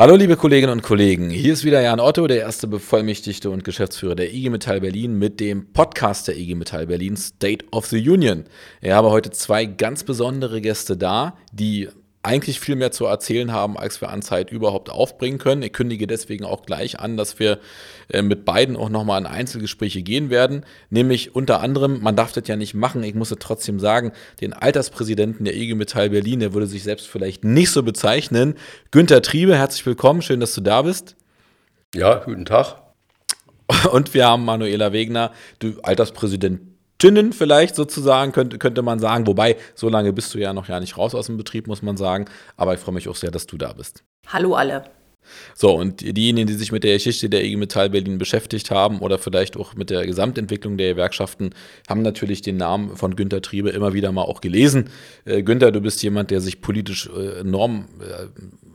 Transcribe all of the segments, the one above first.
Hallo liebe Kolleginnen und Kollegen, hier ist wieder Jan Otto, der erste Bevollmächtigte und Geschäftsführer der IG Metall Berlin mit dem Podcast der IG Metall Berlin State of the Union. Ich habe heute zwei ganz besondere Gäste da, die eigentlich viel mehr zu erzählen haben, als wir an Zeit überhaupt aufbringen können. Ich kündige deswegen auch gleich an, dass wir äh, mit beiden auch nochmal in Einzelgespräche gehen werden. Nämlich unter anderem, man darf das ja nicht machen, ich muss es trotzdem sagen, den Alterspräsidenten der IG Metall Berlin, der würde sich selbst vielleicht nicht so bezeichnen. Günter Triebe, herzlich willkommen, schön, dass du da bist. Ja, guten Tag. Und wir haben Manuela Wegner, du Alterspräsident Tinnen vielleicht sozusagen, könnte, könnte man sagen. Wobei, so lange bist du ja noch ja nicht raus aus dem Betrieb, muss man sagen. Aber ich freue mich auch sehr, dass du da bist. Hallo alle. So, und diejenigen, die sich mit der Geschichte der IG Metall Berlin beschäftigt haben oder vielleicht auch mit der Gesamtentwicklung der Gewerkschaften, haben natürlich den Namen von Günter Triebe immer wieder mal auch gelesen. Äh, Günter, du bist jemand, der sich politisch äh, enorm äh,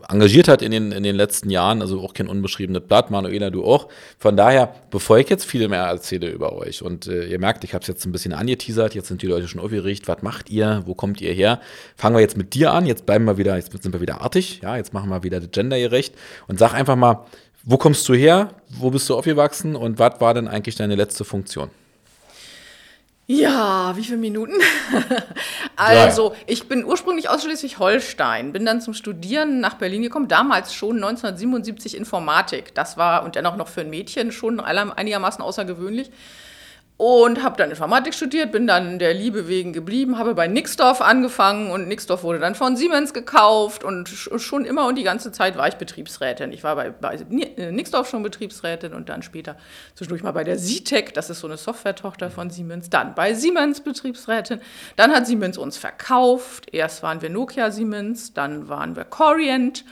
engagiert hat in den, in den letzten Jahren, also auch kein unbeschriebenes Blatt, Manuela, du auch. Von daher, bevor ich jetzt viel mehr erzähle über euch und äh, ihr merkt, ich habe es jetzt ein bisschen angeteasert, jetzt sind die Leute schon aufgeregt, was macht ihr, wo kommt ihr her? Fangen wir jetzt mit dir an, jetzt bleiben wir wieder, jetzt sind wir wieder artig, ja, jetzt machen wir wieder das Gendergerecht und sag einfach mal, wo kommst du her, wo bist du aufgewachsen und was war denn eigentlich deine letzte Funktion? Ja, wie viele Minuten? also, ich bin ursprünglich aus Schleswig-Holstein, bin dann zum Studieren nach Berlin gekommen, damals schon 1977 Informatik. Das war und dennoch noch für ein Mädchen schon einigermaßen außergewöhnlich und habe dann Informatik studiert, bin dann der Liebe wegen geblieben, habe bei Nixdorf angefangen und Nixdorf wurde dann von Siemens gekauft und schon immer und die ganze Zeit war ich Betriebsrätin. Ich war bei, bei äh, Nixdorf schon Betriebsrätin und dann später zwischendurch mal bei der Sitec, das ist so eine Softwaretochter von Siemens, dann bei Siemens Betriebsrätin. Dann hat Siemens uns verkauft. Erst waren wir Nokia Siemens, dann waren wir Corient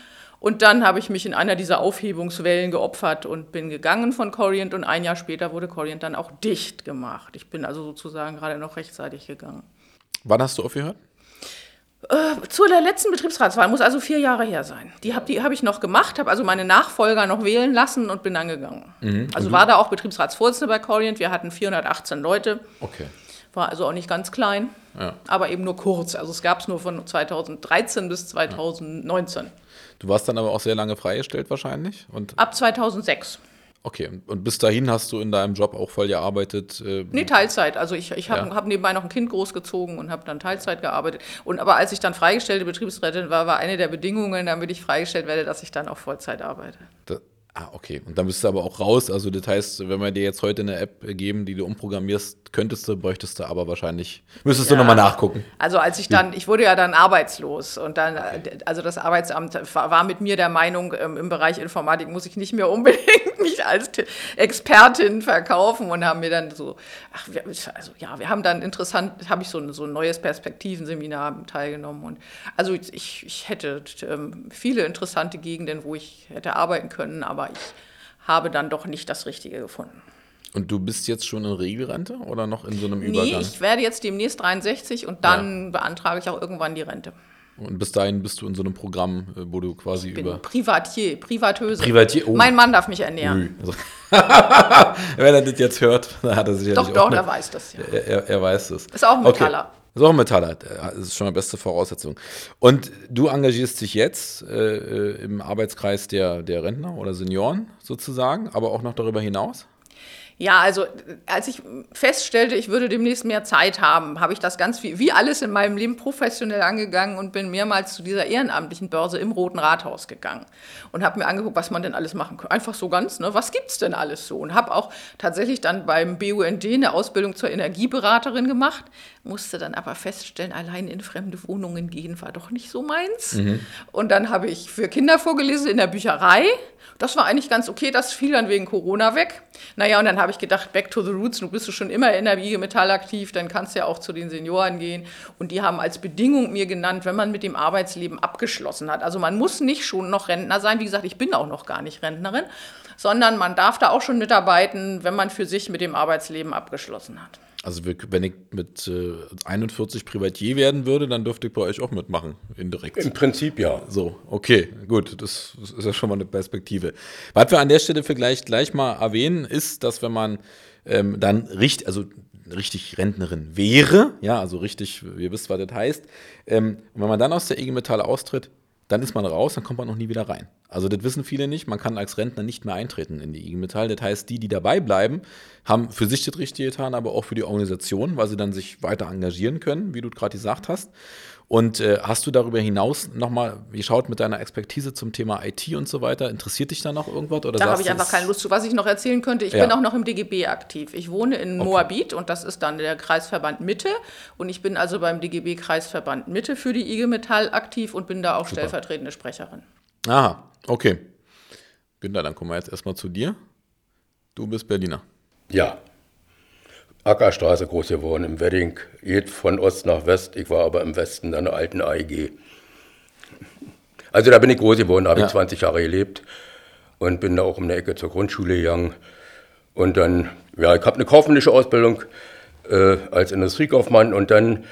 und dann habe ich mich in einer dieser Aufhebungswellen geopfert und bin gegangen von Corient und ein Jahr später wurde Corient dann auch dicht gemacht. Ich bin also sozusagen gerade noch rechtzeitig gegangen. Wann hast du aufgehört? Äh, zu der letzten Betriebsratswahl, muss also vier Jahre her sein. Die habe hab ich noch gemacht, habe also meine Nachfolger noch wählen lassen und bin dann gegangen. Mhm. Also war da auch Betriebsratsvorsitzende bei Corient. Wir hatten 418 Leute. Okay. War also auch nicht ganz klein, ja. aber eben nur kurz. Also es gab es nur von 2013 bis 2019. Ja. Du warst dann aber auch sehr lange freigestellt wahrscheinlich? Und Ab 2006. Okay, und bis dahin hast du in deinem Job auch voll gearbeitet? Äh nee, Teilzeit. Also ich, ich habe ja. hab nebenbei noch ein Kind großgezogen und habe dann Teilzeit gearbeitet. Und aber als ich dann freigestellte Betriebsrätin war, war eine der Bedingungen, damit ich freigestellt werde, dass ich dann auch Vollzeit arbeite. Das, Ah, okay. Und dann bist du aber auch raus. Also das heißt, wenn wir dir jetzt heute eine App geben, die du umprogrammierst, könntest du, bräuchtest du aber wahrscheinlich, müsstest ja. du nochmal nachgucken. Also als ich dann, ich wurde ja dann arbeitslos und dann, okay. also das Arbeitsamt war mit mir der Meinung, ähm, im Bereich Informatik muss ich nicht mehr unbedingt mich als Expertin verkaufen und haben mir dann so, ach, wir, also ja, wir haben dann interessant, habe ich so, so ein neues Perspektivenseminar teilgenommen und also ich, ich hätte ähm, viele interessante Gegenden, wo ich hätte arbeiten können, aber aber ich habe dann doch nicht das Richtige gefunden. Und du bist jetzt schon in Regelrente oder noch in so einem Übergang? Nee, ich werde jetzt demnächst 63 und dann ja. beantrage ich auch irgendwann die Rente. Und bis dahin bist du in so einem Programm, äh, wo du quasi ich bin über. Privatier, Privatöse. Privatier, oh. Mein Mann darf mich ernähren. Also Wenn er das jetzt hört, dann hat er sich ja Doch, doch, er weiß das, ja. Er, er, er weiß das. Ist auch ein Metaller. Okay. Ist auch ein Metaller. Das ist schon eine beste Voraussetzung. Und du engagierst dich jetzt äh, äh, im Arbeitskreis der, der Rentner oder Senioren sozusagen, aber auch noch darüber hinaus? Ja, also als ich feststellte, ich würde demnächst mehr Zeit haben, habe ich das ganz wie, wie alles in meinem Leben professionell angegangen und bin mehrmals zu dieser ehrenamtlichen Börse im Roten Rathaus gegangen und habe mir angeguckt, was man denn alles machen kann. Einfach so ganz, ne? was es denn alles so? Und habe auch tatsächlich dann beim BUND eine Ausbildung zur Energieberaterin gemacht, musste dann aber feststellen, allein in fremde Wohnungen gehen war doch nicht so meins. Mhm. Und dann habe ich für Kinder vorgelesen in der Bücherei. Das war eigentlich ganz okay, das fiel dann wegen Corona weg. Naja, und dann habe ich gedacht, back to the roots, du bist schon immer in der IG Metall aktiv, dann kannst du ja auch zu den Senioren gehen. Und die haben als Bedingung mir genannt, wenn man mit dem Arbeitsleben abgeschlossen hat. Also man muss nicht schon noch Rentner sein. Wie gesagt, ich bin auch noch gar nicht Rentnerin, sondern man darf da auch schon mitarbeiten, wenn man für sich mit dem Arbeitsleben abgeschlossen hat. Also wenn ich mit äh, 41 Privatier werden würde, dann dürfte ich bei euch auch mitmachen, indirekt. Im Prinzip ja. So, okay, gut, das, das ist ja schon mal eine Perspektive. Was wir an der Stelle vielleicht gleich mal erwähnen, ist, dass wenn man ähm, dann richtig, also richtig Rentnerin wäre, ja, also richtig, ihr wisst, was das heißt, ähm, wenn man dann aus der IG Metall austritt, dann ist man raus, dann kommt man noch nie wieder rein. Also das wissen viele nicht. Man kann als Rentner nicht mehr eintreten in die IG Metall. Das heißt, die, die dabei bleiben, haben für sich das Richtige getan, aber auch für die Organisation, weil sie dann sich weiter engagieren können, wie du gerade gesagt hast. Und äh, hast du darüber hinaus nochmal geschaut mit deiner Expertise zum Thema IT und so weiter? Interessiert dich da noch irgendwas? Oder da habe ich einfach keine Lust zu. Was ich noch erzählen könnte, ich ja. bin auch noch im DGB aktiv. Ich wohne in okay. Moabit und das ist dann der Kreisverband Mitte. Und ich bin also beim DGB Kreisverband Mitte für die IG Metall aktiv und bin da auch Super. stellvertretende Sprecherin. Aha, okay. Günther, dann kommen wir jetzt erstmal zu dir. Du bist Berliner. Ja, Ackerstraße groß geworden, im Wedding, geht von Ost nach West. Ich war aber im Westen dann der alten AEG. Also da bin ich groß geworden, da habe ja. ich 20 Jahre gelebt und bin da auch um die Ecke zur Grundschule gegangen. Und dann, ja, ich habe eine kaufmännische Ausbildung äh, als Industriekaufmann und dann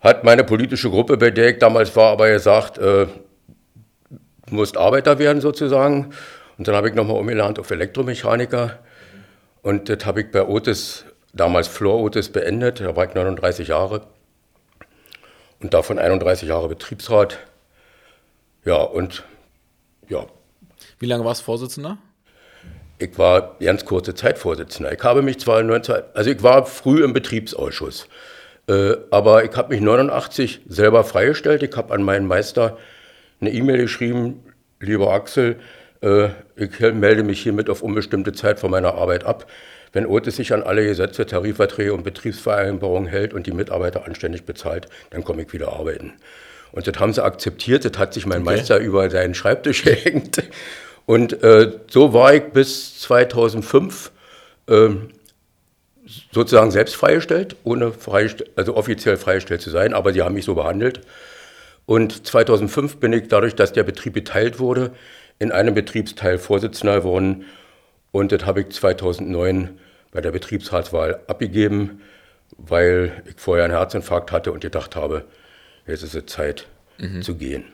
hat meine politische Gruppe bedeckt, damals war aber gesagt, äh, du musst Arbeiter werden sozusagen. Und dann habe ich nochmal umgelernt auf Elektromechaniker. Und das habe ich bei Otis damals Flor Otis beendet, da war ich 39 Jahre und davon 31 Jahre Betriebsrat. Ja, und ja. Wie lange warst du Vorsitzender? Ich war ganz kurze Zeit Vorsitzender. Ich habe mich zwar 19, also ich war früh im Betriebsausschuss, äh, aber ich habe mich 89 selber freigestellt. Ich habe an meinen Meister eine E-Mail geschrieben, lieber Axel, äh, ich melde mich hiermit auf unbestimmte Zeit von meiner Arbeit ab. Wenn Otis sich an alle Gesetze, Tarifverträge und Betriebsvereinbarungen hält und die Mitarbeiter anständig bezahlt, dann komme ich wieder arbeiten. Und das haben sie akzeptiert, das hat sich mein okay. Meister über seinen Schreibtisch gehängt. Und äh, so war ich bis 2005 äh, sozusagen selbst freigestellt, ohne freistell also offiziell freigestellt zu sein, aber sie haben mich so behandelt. Und 2005 bin ich dadurch, dass der Betrieb geteilt wurde, in einem Betriebsteil Vorsitzender geworden und das habe ich 2009 bei der Betriebsratswahl abgegeben, weil ich vorher einen Herzinfarkt hatte und gedacht habe, jetzt ist es Zeit mhm. zu gehen.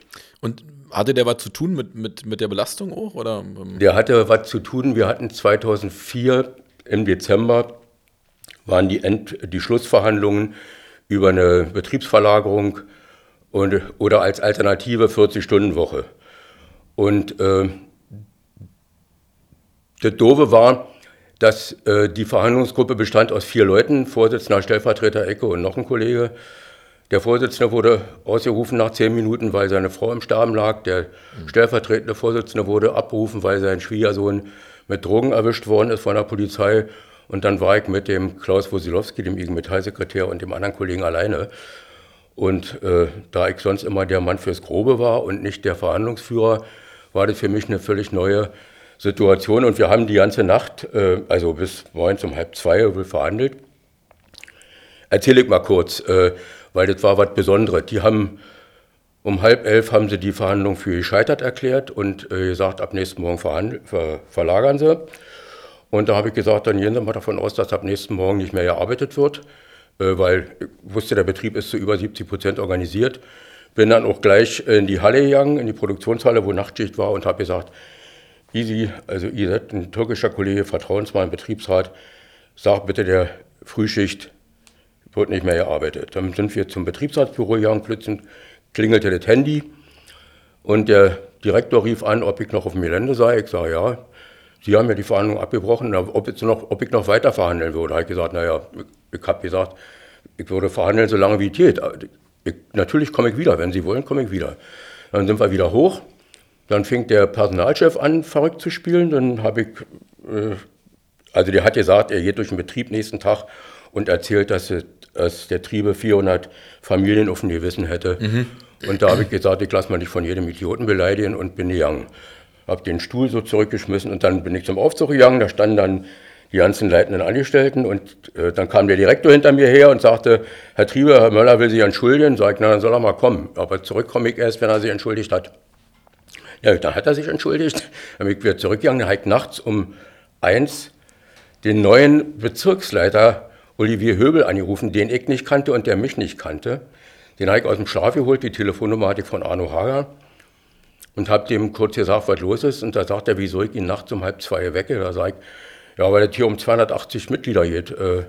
Und hatte der was zu tun mit, mit, mit der Belastung auch? Oder? Ähm? Der hatte was zu tun. Wir hatten 2004 im Dezember waren die, End, die Schlussverhandlungen über eine Betriebsverlagerung und, oder als Alternative 40-Stunden-Woche. Und äh, das Doofe war, dass äh, die Verhandlungsgruppe bestand aus vier Leuten, Vorsitzender, Stellvertreter Ecke und noch ein Kollege. Der Vorsitzende wurde ausgerufen nach zehn Minuten, weil seine Frau im Sterben lag. Der mhm. stellvertretende Vorsitzende wurde abberufen, weil sein Schwiegersohn mit Drogen erwischt worden ist von der Polizei. Und dann war ich mit dem Klaus Wosilowski, dem IG Metallsekretär und dem anderen Kollegen alleine. Und äh, da ich sonst immer der Mann fürs Grobe war und nicht der Verhandlungsführer, war das für mich eine völlig neue Situation und wir haben die ganze Nacht, äh, also bis morgens um halb zwei, verhandelt. Erzähle ich mal kurz, äh, weil das war was Besonderes. Die haben um halb elf haben sie die Verhandlung für gescheitert erklärt und äh, gesagt, ab nächsten Morgen ver verlagern sie. Und da habe ich gesagt, dann gehen Sie mal davon aus, dass ab nächsten Morgen nicht mehr gearbeitet wird, äh, weil ich wusste, der Betrieb ist zu über 70 Prozent organisiert. Bin dann auch gleich in die Halle gegangen, in die Produktionshalle, wo Nachtschicht war und habe gesagt, Easy, also ihr seid ein türkischer Kollege, Vertrauensmann, Betriebsrat, sagt bitte der Frühschicht wird nicht mehr gearbeitet. Dann sind wir zum Betriebsratsbüro gegangen, plötzlich klingelte das Handy und der Direktor rief an, ob ich noch auf dem Gelände sei. Ich sage, ja. Sie haben ja die Verhandlung abgebrochen, ob, jetzt noch, ob ich noch weiter verhandeln würde. Da habe ich gesagt, naja, ich, ich habe gesagt, ich würde verhandeln, solange wie es geht. Ich, natürlich komme ich wieder, wenn Sie wollen, komme ich wieder. Dann sind wir wieder hoch dann fing der Personalchef an, verrückt zu spielen. Dann habe ich, äh, also der hat gesagt, er geht durch den Betrieb nächsten Tag und erzählt, dass, dass der Triebe 400 Familien auf dem Gewissen hätte. Mhm. Und da habe ich gesagt, ich lasse mal nicht von jedem Idioten beleidigen und bin gegangen. Habe den Stuhl so zurückgeschmissen und dann bin ich zum Aufzug gegangen. Da standen dann die ganzen leitenden Angestellten und äh, dann kam der Direktor hinter mir her und sagte, Herr Triebe, Herr Möller will sich entschuldigen. Sag ich, na, dann soll er mal kommen. Aber zurück komme ich erst, wenn er sich entschuldigt hat. Ja, dann hat er sich entschuldigt. Dann bin ich wieder zurückgegangen. Dann hat nachts um eins den neuen Bezirksleiter Olivier Höbel angerufen, den ich nicht kannte und der mich nicht kannte. Den habe ich aus dem Schlaf geholt, die Telefonnummer hatte ich von Arno Hager und habe dem kurz gesagt, was los ist. Und da sagt er, wieso ich ihn nachts um halb zwei wecke. Da sage ich, ja, weil es hier um 280 Mitglieder geht. Äh,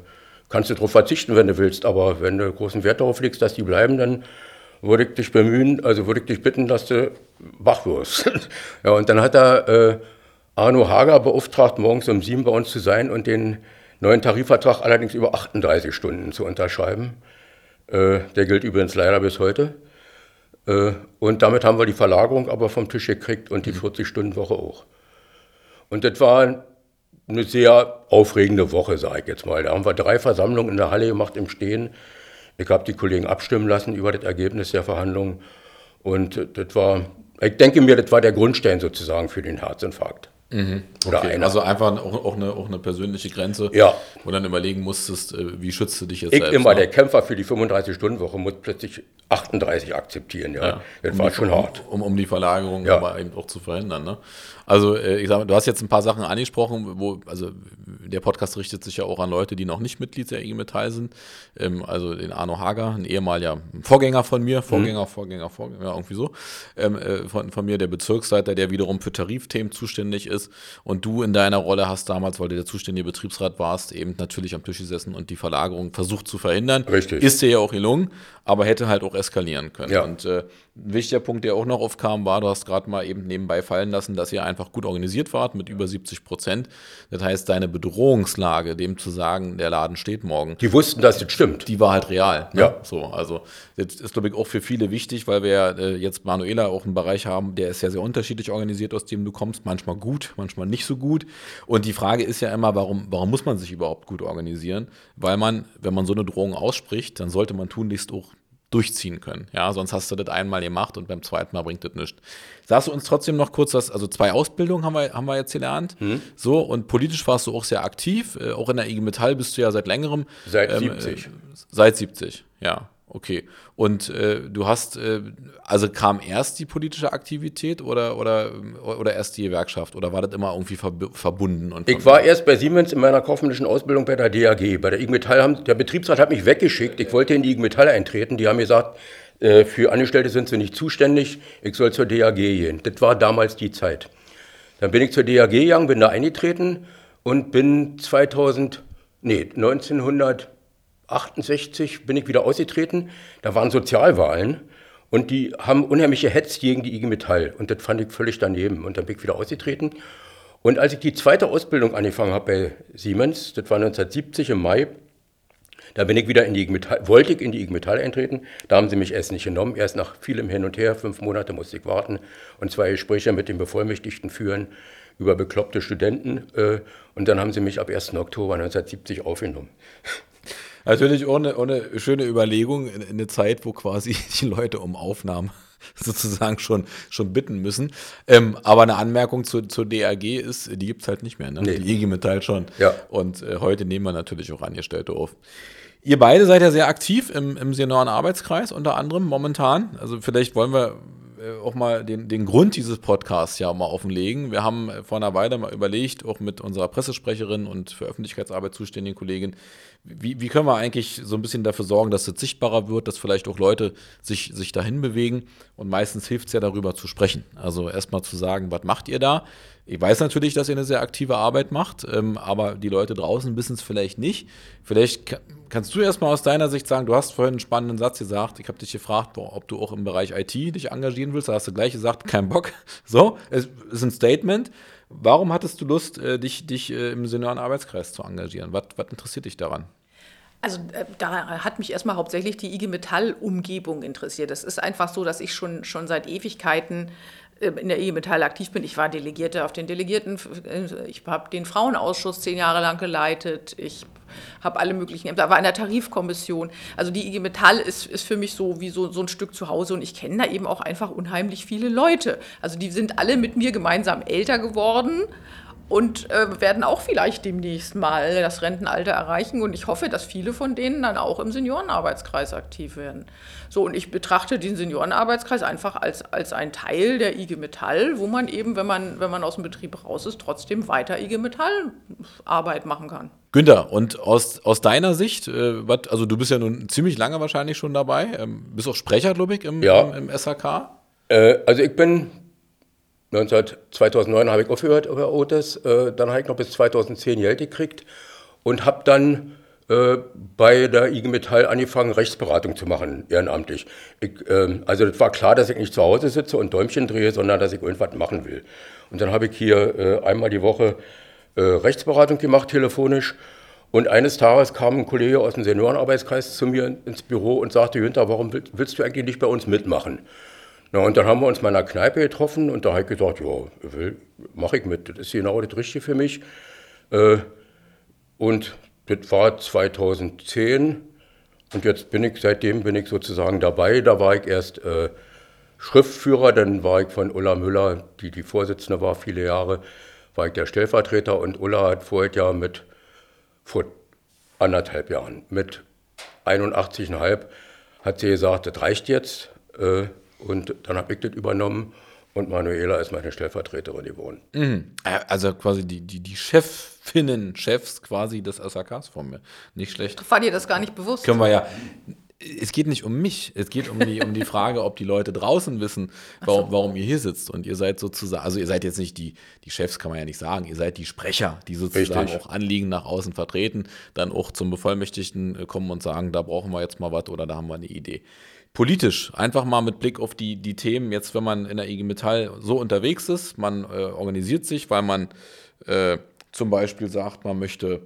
kannst du darauf verzichten, wenn du willst, aber wenn du großen Wert darauf legst, dass die bleiben, dann würde ich dich bemühen, also würde ich dich bitten, dass du wach wirst. ja, und dann hat er äh, Arno Hager beauftragt, morgens um sieben bei uns zu sein und den neuen Tarifvertrag allerdings über 38 Stunden zu unterschreiben. Äh, der gilt übrigens leider bis heute. Äh, und damit haben wir die Verlagerung aber vom Tisch gekriegt und die 40-Stunden-Woche auch. Und das war eine sehr aufregende Woche, sage ich jetzt mal. Da haben wir drei Versammlungen in der Halle gemacht im Stehen. Ich habe die Kollegen abstimmen lassen über das Ergebnis der Verhandlungen. Und das war, ich denke mir, das war der Grundstein sozusagen für den Herzinfarkt. Mhm. Okay. Also einfach auch, auch, eine, auch eine persönliche Grenze, ja. wo dann überlegen musstest, äh, wie schützt du dich jetzt ich selbst? immer, ne? der Kämpfer für die 35-Stunden-Woche muss plötzlich 38 akzeptieren. Ja. ja. Das um war die, schon hart. Um, um die Verlagerung ja. aber eben auch zu verhindern. Ne? Also äh, ich sage, du hast jetzt ein paar Sachen angesprochen, wo, also der Podcast richtet sich ja auch an Leute, die noch nicht Mitglied der IG Metall sind. Ähm, also den Arno Hager, ein ehemaliger Vorgänger von mir, Vorgänger, mhm. Vorgänger, Vorgänger, ja, irgendwie so, ähm, äh, von, von mir, der Bezirksleiter, der wiederum für Tarifthemen zuständig ist. Und du in deiner Rolle hast damals, weil du der zuständige Betriebsrat warst, eben natürlich am Tisch gesessen und die Verlagerung versucht zu verhindern. Richtig. Ist dir ja auch gelungen, aber hätte halt auch eskalieren können. Ja. Und äh, ein wichtiger Punkt, der auch noch aufkam, war, du hast gerade mal eben nebenbei fallen lassen, dass ihr einfach gut organisiert wart mit über 70 Prozent. Das heißt, deine Bedrohungslage, dem zu sagen, der Laden steht morgen. Die wussten, dass das stimmt. Die war halt real. Ne? Ja. So, also das ist, glaube ich, auch für viele wichtig, weil wir ja äh, jetzt Manuela auch einen Bereich haben, der ist ja sehr unterschiedlich organisiert, aus dem du kommst. Manchmal gut, manchmal nicht so gut. Und die Frage ist ja immer, warum, warum muss man sich überhaupt gut organisieren? Weil man, wenn man so eine Drohung ausspricht, dann sollte man tunlichst auch durchziehen können. Ja, sonst hast du das einmal gemacht und beim zweiten Mal bringt das nichts. Sagst du uns trotzdem noch kurz, dass, also zwei Ausbildungen haben wir, haben wir jetzt gelernt. Mhm. So, und politisch warst du auch sehr aktiv. Äh, auch in der IG Metall bist du ja seit längerem. Seit ähm, 70. Äh, seit 70, ja. Okay. Und äh, du hast, äh, also kam erst die politische Aktivität oder, oder, oder erst die Gewerkschaft? Oder war das immer irgendwie verbunden? Und ich war erst bei Siemens in meiner kaufmännischen Ausbildung bei der DAG. Bei der IG Metall haben, der Betriebsrat hat mich weggeschickt. Ich wollte in die IG Metall eintreten. Die haben gesagt, äh, für Angestellte sind sie nicht zuständig. Ich soll zur DAG gehen. Das war damals die Zeit. Dann bin ich zur DAG gegangen, bin da eingetreten und bin 2000, nee, 1900 68 bin ich wieder ausgetreten. Da waren Sozialwahlen und die haben unheimlich gehetzt gegen die IG Metall. Und das fand ich völlig daneben. Und dann bin ich wieder ausgetreten. Und als ich die zweite Ausbildung angefangen habe bei Siemens, das war 1970 im Mai, da bin ich wieder in die IG Metall, wollte ich in die IG Metall eintreten. Da haben sie mich erst nicht genommen. Erst nach vielem Hin und Her, fünf Monate musste ich warten und zwei Gespräche mit den Bevollmächtigten führen über bekloppte Studenten. Äh, und dann haben sie mich ab 1. Oktober 1970 aufgenommen. Natürlich ohne, ohne schöne Überlegung in, in eine Zeit, wo quasi die Leute um Aufnahmen sozusagen schon, schon bitten müssen. Ähm, aber eine Anmerkung zu, zur DAG ist, die gibt es halt nicht mehr. Ne? Nee. Die IG Metall schon. Ja. Und äh, heute nehmen wir natürlich auch Angestellte auf. Ihr beide seid ja sehr aktiv im, im Senioren-Arbeitskreis unter anderem momentan. Also vielleicht wollen wir auch mal den, den Grund dieses Podcasts ja mal offenlegen. Wir haben vor einer Weile mal überlegt, auch mit unserer Pressesprecherin und für Öffentlichkeitsarbeit zuständigen Kollegin, wie, wie können wir eigentlich so ein bisschen dafür sorgen, dass es sichtbarer wird, dass vielleicht auch Leute sich, sich dahin bewegen. Und meistens hilft es ja darüber zu sprechen. Also erstmal zu sagen, was macht ihr da? Ich weiß natürlich, dass ihr eine sehr aktive Arbeit macht, ähm, aber die Leute draußen wissen es vielleicht nicht. Vielleicht kannst du erstmal aus deiner Sicht sagen, du hast vorhin einen spannenden Satz gesagt. Ich habe dich gefragt, ob du auch im Bereich IT dich engagieren willst. Da hast du gleich gesagt, kein Bock. So, es ist ein Statement. Warum hattest du Lust, äh, dich, dich äh, im Seniorenarbeitskreis zu engagieren? Was, was interessiert dich daran? Also äh, da hat mich erstmal hauptsächlich die IG Metall-Umgebung interessiert. Es ist einfach so, dass ich schon, schon seit Ewigkeiten in der IG Metall aktiv bin. Ich war Delegierte auf den Delegierten, äh, ich habe den Frauenausschuss zehn Jahre lang geleitet, ich habe alle möglichen Ämter, war in der Tarifkommission. Also die IG Metall ist, ist für mich so wie so, so ein Stück zu Hause und ich kenne da eben auch einfach unheimlich viele Leute. Also die sind alle mit mir gemeinsam älter geworden und äh, werden auch vielleicht demnächst mal das Rentenalter erreichen. Und ich hoffe, dass viele von denen dann auch im Seniorenarbeitskreis aktiv werden. So, und ich betrachte den Seniorenarbeitskreis einfach als, als ein Teil der IG Metall, wo man eben, wenn man, wenn man aus dem Betrieb raus ist, trotzdem weiter IG Metall Arbeit machen kann. Günther, und aus, aus deiner Sicht, äh, wat, also du bist ja nun ziemlich lange wahrscheinlich schon dabei, ähm, bist auch Sprecher, glaube ich, im, ja. im, im SHK? Äh, also ich bin 19, 2009 habe ich aufgehört bei Otis, äh, dann habe ich noch bis 2010 Geld gekriegt und habe dann äh, bei der IG Metall angefangen, Rechtsberatung zu machen, ehrenamtlich. Ich, äh, also es war klar, dass ich nicht zu Hause sitze und Däumchen drehe, sondern dass ich irgendwas machen will. Und dann habe ich hier äh, einmal die Woche äh, Rechtsberatung gemacht, telefonisch. Und eines Tages kam ein Kollege aus dem Seniorenarbeitskreis zu mir ins Büro und sagte, Günther, warum willst du eigentlich nicht bei uns mitmachen? Na, und dann haben wir uns mal in einer Kneipe getroffen und da habe ich gesagt, ja, mache ich mit, das ist genau das Richtige für mich. Äh, und das war 2010 und jetzt bin ich, seitdem bin ich sozusagen dabei. Da war ich erst äh, Schriftführer, dann war ich von Ulla Müller, die die Vorsitzende war viele Jahre, war ich der Stellvertreter und Ulla hat vorher ja mit, vor anderthalb Jahren, mit 81,5 hat sie gesagt, das reicht jetzt. Äh, und dann habe ich das übernommen und Manuela ist meine Stellvertreterin geworden. Mhm. Also quasi die, die, die Chefinnen, Chefs quasi des SAKs von mir. Nicht schlecht. War dir das gar nicht bewusst? Können wir ja. Es geht nicht um mich, es geht um die, um die Frage, ob die Leute draußen wissen, warum, warum ihr hier sitzt. Und ihr seid sozusagen, also ihr seid jetzt nicht die, die Chefs, kann man ja nicht sagen, ihr seid die Sprecher, die sozusagen Richtig. auch Anliegen nach außen vertreten, dann auch zum Bevollmächtigten äh, kommen und sagen, da brauchen wir jetzt mal was oder da haben wir eine Idee politisch, einfach mal mit Blick auf die, die Themen, jetzt wenn man in der IG Metall so unterwegs ist, man äh, organisiert sich, weil man äh, zum Beispiel sagt, man möchte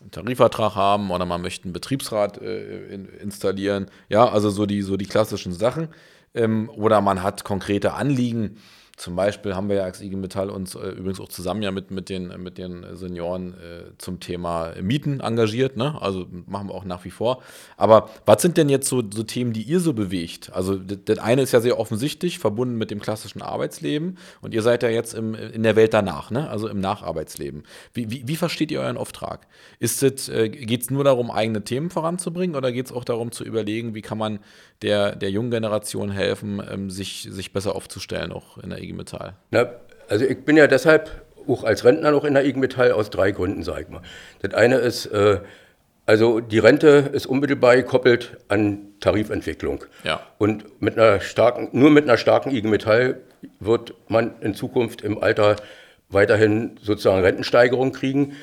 einen Tarifvertrag haben oder man möchte einen Betriebsrat äh, in, installieren, ja, also so die, so die klassischen Sachen. Ähm, oder man hat konkrete Anliegen, zum Beispiel haben wir ja als IG Metall uns äh, übrigens auch zusammen ja mit, mit, den, mit den Senioren äh, zum Thema Mieten engagiert. Ne? Also machen wir auch nach wie vor. Aber was sind denn jetzt so, so Themen, die ihr so bewegt? Also das eine ist ja sehr offensichtlich, verbunden mit dem klassischen Arbeitsleben. Und ihr seid ja jetzt im, in der Welt danach, ne? also im Nacharbeitsleben. Wie, wie, wie versteht ihr euren Auftrag? äh, geht es nur darum, eigene Themen voranzubringen oder geht es auch darum zu überlegen, wie kann man der, der jungen Generation helfen, ähm, sich, sich besser aufzustellen, auch in der IG Metall? Na, also ich bin ja deshalb auch als Rentner noch in der IG Metall aus drei Gründen, sage ich mal. Das eine ist, äh, also die Rente ist unmittelbar gekoppelt an Tarifentwicklung. Ja. Und mit einer starken, nur mit einer starken IG Metall wird man in Zukunft im Alter weiterhin sozusagen Rentensteigerung kriegen.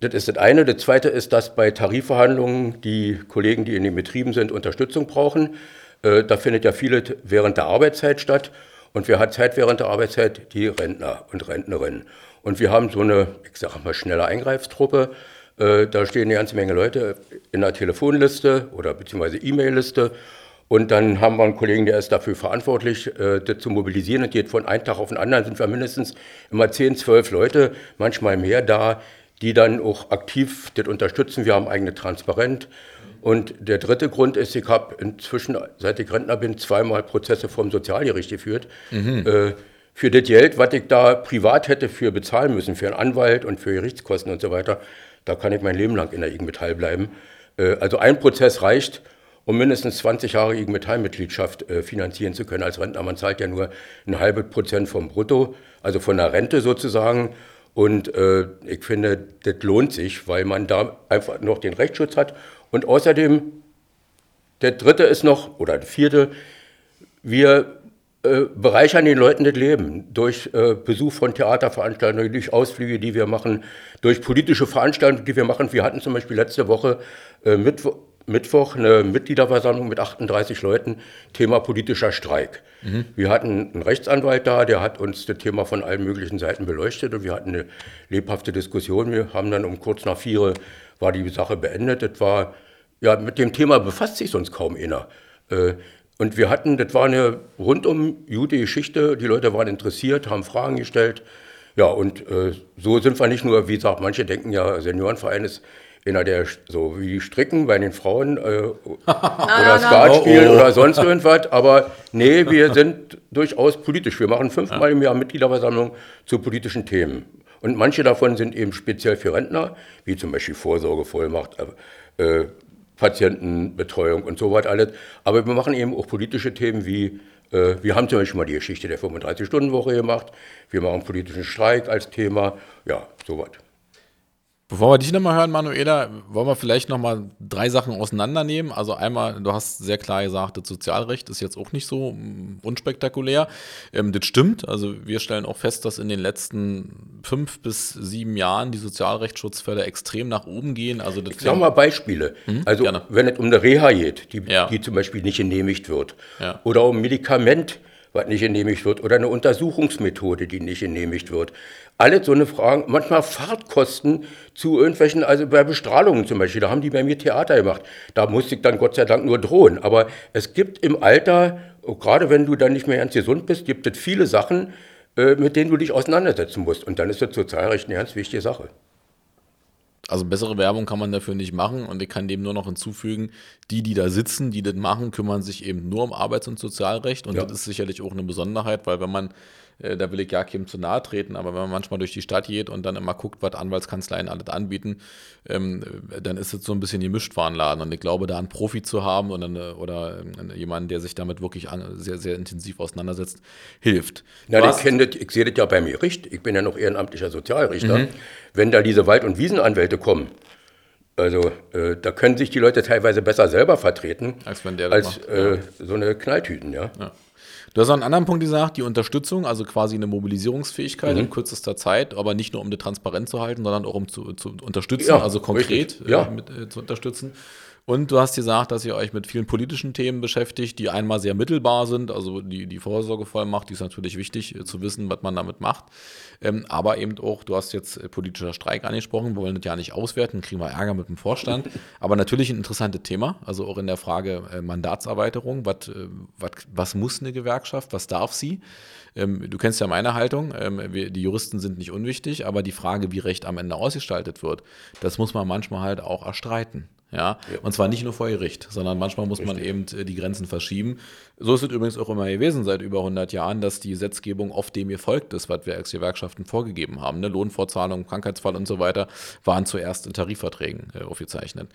Das ist das eine. Das zweite ist, dass bei Tarifverhandlungen die Kollegen, die in den Betrieben sind, Unterstützung brauchen. Äh, da findet ja viele während der Arbeitszeit statt. Und wer hat Zeit während der Arbeitszeit? Die Rentner und Rentnerinnen. Und wir haben so eine, ich sage mal, schnelle Eingreifstruppe. Äh, da stehen eine ganze Menge Leute in der Telefonliste oder beziehungsweise E-Mail-Liste. Und dann haben wir einen Kollegen, der ist dafür verantwortlich, äh, das zu mobilisieren. Und geht von einem Tag auf den anderen, sind wir mindestens immer 10, 12 Leute, manchmal mehr da, die dann auch aktiv das unterstützen. Wir haben eigene Transparent. Und der dritte Grund ist, ich habe inzwischen, seit ich Rentner bin, zweimal Prozesse vom Sozialgericht geführt. Mhm. Äh, für das Geld, was ich da privat hätte für bezahlen müssen, für einen Anwalt und für Gerichtskosten und so weiter, da kann ich mein Leben lang in der IG Metall bleiben. Äh, also ein Prozess reicht, um mindestens 20 Jahre IG Metall-Mitgliedschaft äh, finanzieren zu können als Rentner. Man zahlt ja nur ein halbes Prozent vom Brutto, also von der Rente sozusagen. Und äh, ich finde, das lohnt sich, weil man da einfach noch den Rechtsschutz hat. Und außerdem, der dritte ist noch, oder der vierte, wir äh, bereichern den Leuten das Leben durch äh, Besuch von Theaterveranstaltungen, durch Ausflüge, die wir machen, durch politische Veranstaltungen, die wir machen. Wir hatten zum Beispiel letzte Woche äh, Mittwoch, Mittwoch eine Mitgliederversammlung mit 38 Leuten, Thema politischer Streik. Mhm. Wir hatten einen Rechtsanwalt da, der hat uns das Thema von allen möglichen Seiten beleuchtet und wir hatten eine lebhafte Diskussion. Wir haben dann um kurz nach vier war die Sache beendet. Das war, ja, mit dem Thema befasst sich sonst kaum einer. Äh, und wir hatten, das war eine rundum gute Geschichte. Die Leute waren interessiert, haben Fragen gestellt. Ja, und äh, so sind wir nicht nur, wie gesagt, manche denken ja, Seniorenverein ist einer der, so wie Stricken bei den Frauen äh, oder Skat spielen oh, oh. oder sonst irgendwas. Aber nee, wir sind durchaus politisch. Wir machen fünfmal im Jahr Mitgliederversammlung zu politischen Themen. Und manche davon sind eben speziell für Rentner, wie zum Beispiel Vorsorgevollmacht, äh, äh Patientenbetreuung und so weiter alles. Aber wir machen eben auch politische Themen wie, äh, wir haben zum Beispiel mal die Geschichte der 35-Stunden-Woche gemacht. Wir machen politischen Streik als Thema. Ja, so was. Bevor wir dich nochmal hören, Manuela, wollen wir vielleicht nochmal drei Sachen auseinandernehmen. Also einmal, du hast sehr klar gesagt, das Sozialrecht ist jetzt auch nicht so mm, unspektakulär. Ähm, das stimmt. Also wir stellen auch fest, dass in den letzten fünf bis sieben Jahren die Sozialrechtsschutzfälle extrem nach oben gehen. Also das ich sage mal Beispiele. Hm? Also Gerne. wenn es um eine Reha geht, die, ja. die zum Beispiel nicht genehmigt wird, ja. oder um ein Medikament, was nicht genehmigt wird, oder eine Untersuchungsmethode, die nicht genehmigt wird. Alles so eine Frage, manchmal Fahrtkosten zu irgendwelchen, also bei Bestrahlungen zum Beispiel, da haben die bei mir Theater gemacht. Da musste ich dann Gott sei Dank nur drohen. Aber es gibt im Alter, gerade wenn du dann nicht mehr ganz gesund bist, gibt es viele Sachen, äh, mit denen du dich auseinandersetzen musst. Und dann ist das Sozialrecht eine ganz wichtige Sache. Also bessere Werbung kann man dafür nicht machen und ich kann dem nur noch hinzufügen, die, die da sitzen, die das machen, kümmern sich eben nur um Arbeits- und Sozialrecht und ja. das ist sicherlich auch eine Besonderheit, weil wenn man äh, da will ich ja keinem zu nahe treten, aber wenn man manchmal durch die Stadt geht und dann immer guckt, was Anwaltskanzleien alles anbieten, ähm, dann ist es so ein bisschen gemischt Warenladen. Und ich glaube, da einen Profi zu haben und eine, oder äh, jemanden, der sich damit wirklich an, sehr, sehr intensiv auseinandersetzt, hilft. Na, ich, das, ich sehe das ja bei mir richtig. Ich bin ja noch ehrenamtlicher Sozialrichter. Mhm. Wenn da diese Wald- und Wiesenanwälte kommen, also äh, da können sich die Leute teilweise besser selber vertreten als, wenn der als äh, so eine Knalltüten, ja. ja. Du hast auch einen anderen Punkt gesagt, die Unterstützung, also quasi eine Mobilisierungsfähigkeit mhm. in kürzester Zeit, aber nicht nur um die Transparenz zu halten, sondern auch um zu, zu unterstützen, ja, also konkret äh, mit, äh, zu unterstützen. Und du hast gesagt, dass ihr euch mit vielen politischen Themen beschäftigt, die einmal sehr mittelbar sind. Also die, die Vorsorgevollmacht, die ist natürlich wichtig äh, zu wissen, was man damit macht. Ähm, aber eben auch, du hast jetzt äh, politischer Streik angesprochen, wir wollen das ja nicht auswerten, kriegen wir Ärger mit dem Vorstand. aber natürlich ein interessantes Thema, also auch in der Frage äh, Mandatserweiterung. Was, äh, was, was muss eine Gewerkschaft, was darf sie? Ähm, du kennst ja meine Haltung, ähm, wir, die Juristen sind nicht unwichtig, aber die Frage, wie Recht am Ende ausgestaltet wird, das muss man manchmal halt auch erstreiten. Ja? ja? Und zwar nicht nur vor Gericht, sondern manchmal muss Richtig. man eben äh, die Grenzen verschieben. So ist es übrigens auch immer gewesen seit über 100 Jahren, dass die Gesetzgebung oft dem gefolgt ist, was wir als Gewerkschaften vorgegeben haben. Ne? Lohnfortzahlung, Krankheitsfall und so weiter waren zuerst in Tarifverträgen äh, aufgezeichnet.